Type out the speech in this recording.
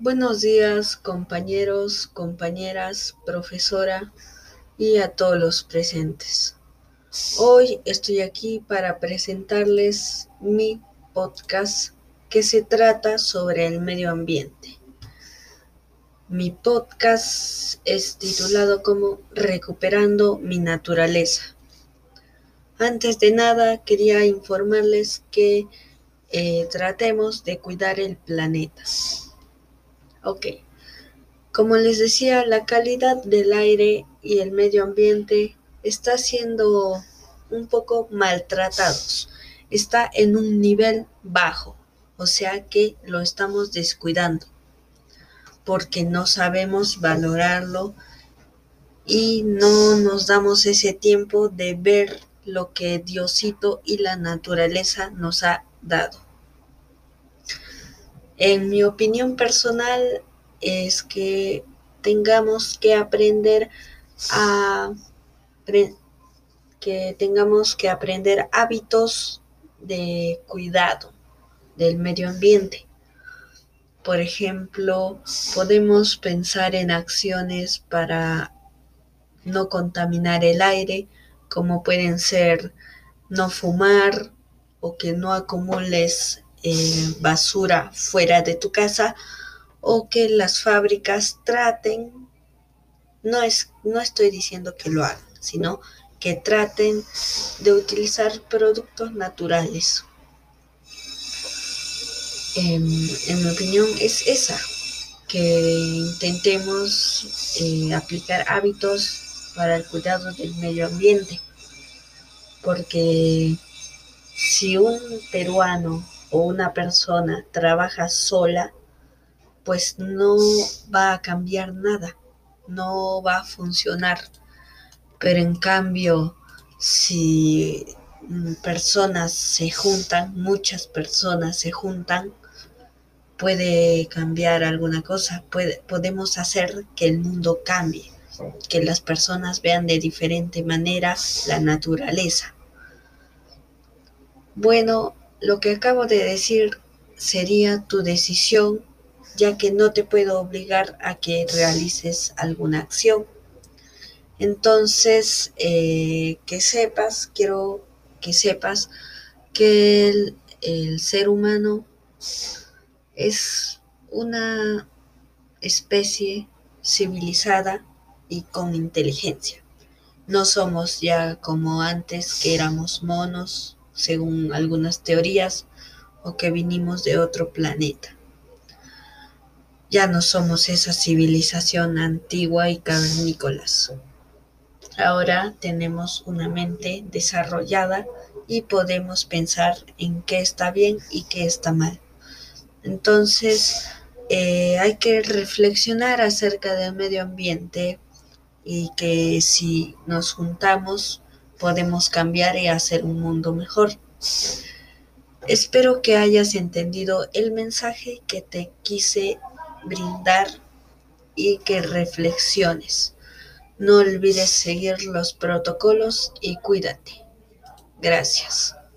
Buenos días compañeros, compañeras, profesora y a todos los presentes. Hoy estoy aquí para presentarles mi podcast que se trata sobre el medio ambiente. Mi podcast es titulado como Recuperando mi naturaleza. Antes de nada quería informarles que eh, tratemos de cuidar el planeta. Ok. Como les decía, la calidad del aire y el medio ambiente está siendo un poco maltratados. Está en un nivel bajo, o sea que lo estamos descuidando porque no sabemos valorarlo y no nos damos ese tiempo de ver lo que Diosito y la naturaleza nos ha dado. En mi opinión personal es que tengamos que aprender a que tengamos que aprender hábitos de cuidado del medio ambiente. Por ejemplo, podemos pensar en acciones para no contaminar el aire, como pueden ser no fumar o que no acumules eh, basura fuera de tu casa o que las fábricas traten, no, es, no estoy diciendo que lo hagan, sino que traten de utilizar productos naturales. En, en mi opinión es esa, que intentemos eh, aplicar hábitos para el cuidado del medio ambiente, porque si un peruano o una persona trabaja sola, pues no va a cambiar nada, no va a funcionar. Pero en cambio, si personas se juntan, muchas personas se juntan, puede cambiar alguna cosa, podemos hacer que el mundo cambie, que las personas vean de diferente manera la naturaleza. Bueno, lo que acabo de decir sería tu decisión, ya que no te puedo obligar a que realices alguna acción. Entonces, eh, que sepas, quiero que sepas que el, el ser humano es una especie civilizada y con inteligencia. No somos ya como antes que éramos monos según algunas teorías, o que vinimos de otro planeta. Ya no somos esa civilización antigua y cavernícolas. Ahora tenemos una mente desarrollada y podemos pensar en qué está bien y qué está mal. Entonces, eh, hay que reflexionar acerca del medio ambiente y que si nos juntamos podemos cambiar y hacer un mundo mejor. Espero que hayas entendido el mensaje que te quise brindar y que reflexiones. No olvides seguir los protocolos y cuídate. Gracias.